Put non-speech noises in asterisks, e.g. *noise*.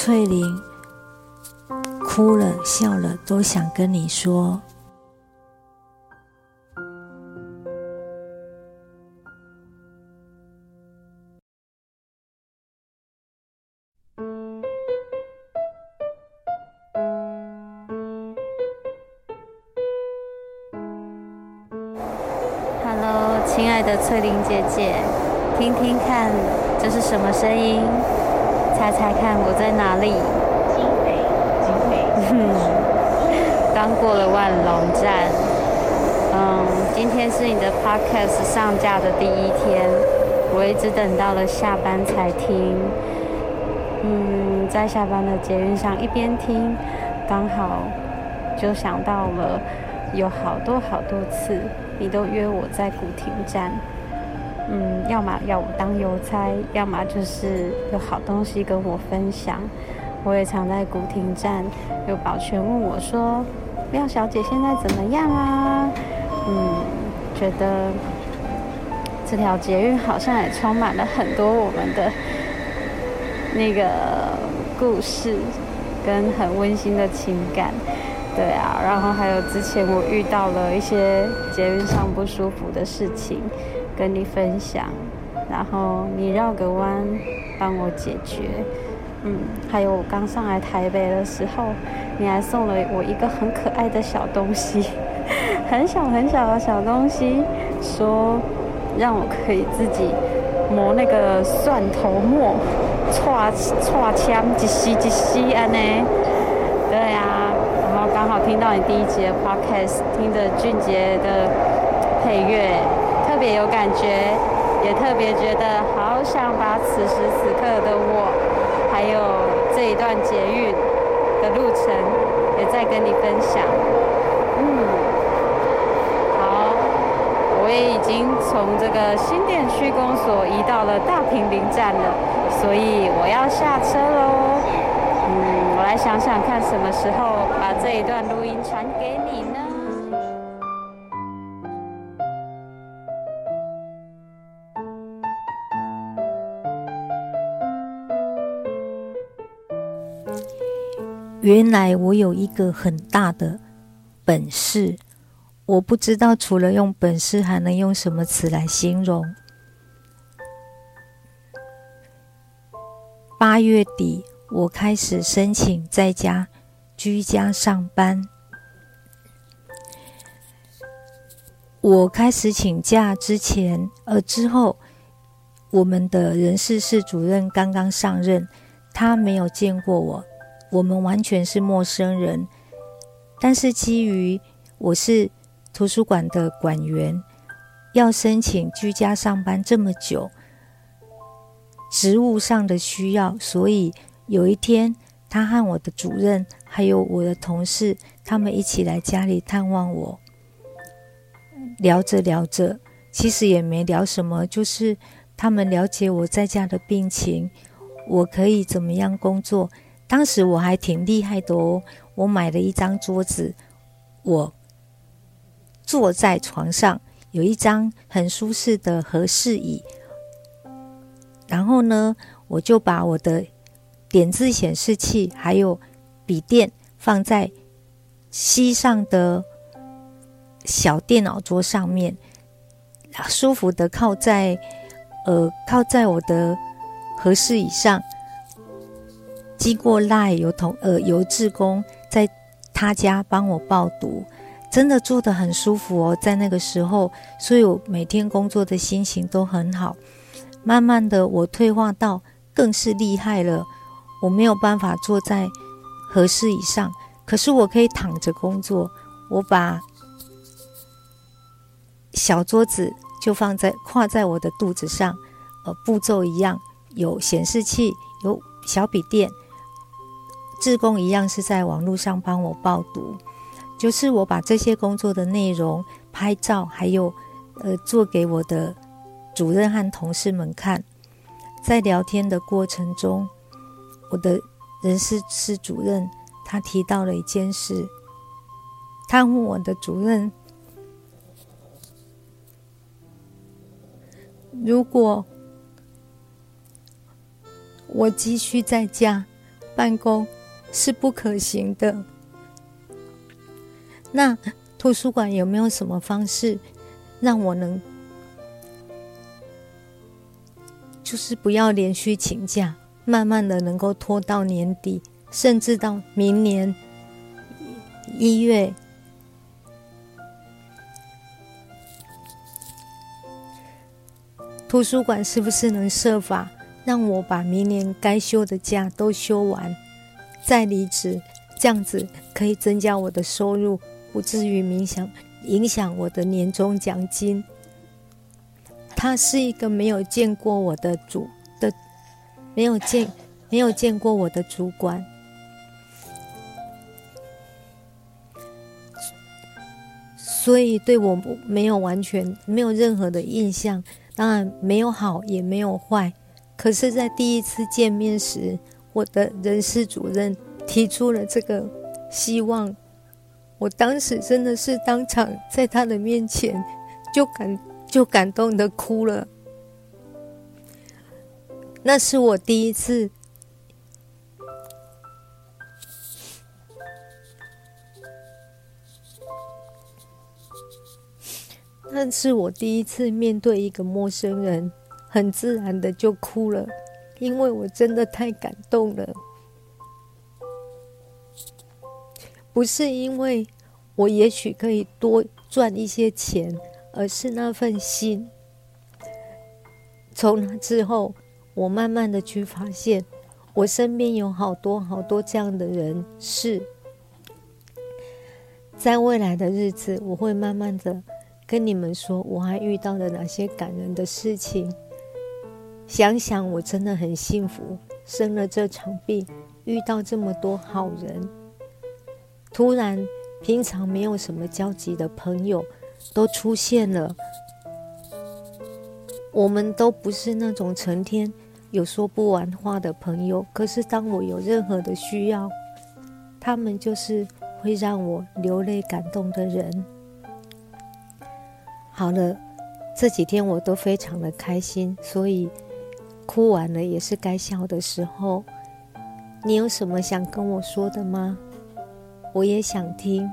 翠玲哭了笑了，都想跟你说。Hello，亲爱的翠玲姐姐，听听看，这是什么声音？猜猜看，我在哪里？精美，精美。刚过了万隆站。嗯，今天是你的 podcast 上架的第一天，我一直等到了下班才听。嗯，在下班的捷运上一边听，刚好就想到了，有好多好多次，你都约我在古亭站。嗯，要么要我当邮差，要么就是有好东西跟我分享。我也常在古亭站，有保全问我说：“廖小姐现在怎么样啊？”嗯，觉得这条捷运好像也充满了很多我们的那个故事，跟很温馨的情感。对啊，然后还有之前我遇到了一些捷运上不舒服的事情。跟你分享，然后你绕个弯帮我解决，嗯，还有我刚上来台北的时候，你还送了我一个很可爱的小东西，很 *laughs* 小很小的小东西，说让我可以自己磨那个蒜头末，串串枪一吸一吸安呢，对呀，然后刚好听到你第一集的 podcast，听着俊杰的配乐。特别有感觉，也特别觉得好想把此时此刻的我，还有这一段捷运的路程，也再跟你分享。嗯，好，我也已经从这个新店区公所移到了大平林站了，所以我要下车喽。嗯，我来想想看，什么时候把这一段录音传给你呢？原来我有一个很大的本事，我不知道除了用本事还能用什么词来形容。八月底，我开始申请在家居家上班。我开始请假之前，呃，之后，我们的人事室主任刚刚上任，他没有见过我。我们完全是陌生人，但是基于我是图书馆的馆员，要申请居家上班这么久，职务上的需要，所以有一天，他和我的主任还有我的同事，他们一起来家里探望我，聊着聊着，其实也没聊什么，就是他们了解我在家的病情，我可以怎么样工作。当时我还挺厉害的哦，我买了一张桌子，我坐在床上，有一张很舒适的和适椅，然后呢，我就把我的点字显示器还有笔电放在膝上的小电脑桌上面，舒服的靠在呃靠在我的和适椅上。经过赖有同呃有志工在他家帮我报读，真的做的很舒服哦。在那个时候，所以我每天工作的心情都很好。慢慢的，我退化到更是厉害了。我没有办法坐在合适椅上，可是我可以躺着工作。我把小桌子就放在跨在我的肚子上，呃，步骤一样，有显示器，有小笔电。志工一样是在网络上帮我报读，就是我把这些工作的内容拍照，还有呃做给我的主任和同事们看。在聊天的过程中，我的人事室主任他提到了一件事，他问我的主任，如果我继续在家。办公是不可行的。那图书馆有没有什么方式让我能，就是不要连续请假，慢慢的能够拖到年底，甚至到明年一月？图书馆是不是能设法让我把明年该休的假都休完，再离职？这样子可以增加我的收入，不至于影响影响我的年终奖金。他是一个没有见过我的主的，没有见没有见过我的主管，所以对我没有完全没有任何的印象。当然没有好，也没有坏。可是，在第一次见面时，我的人事主任提出了这个希望，我当时真的是当场在他的面前就感就感动的哭了。那是我第一次。那是我第一次面对一个陌生人，很自然的就哭了，因为我真的太感动了。不是因为我也许可以多赚一些钱，而是那份心。从那之后，我慢慢的去发现，我身边有好多好多这样的人，是在未来的日子，我会慢慢的。跟你们说，我还遇到了哪些感人的事情？想想我真的很幸福，生了这场病，遇到这么多好人。突然，平常没有什么交集的朋友都出现了。我们都不是那种成天有说不完话的朋友，可是当我有任何的需要，他们就是会让我流泪感动的人。好了，这几天我都非常的开心，所以哭完了也是该笑的时候。你有什么想跟我说的吗？我也想听。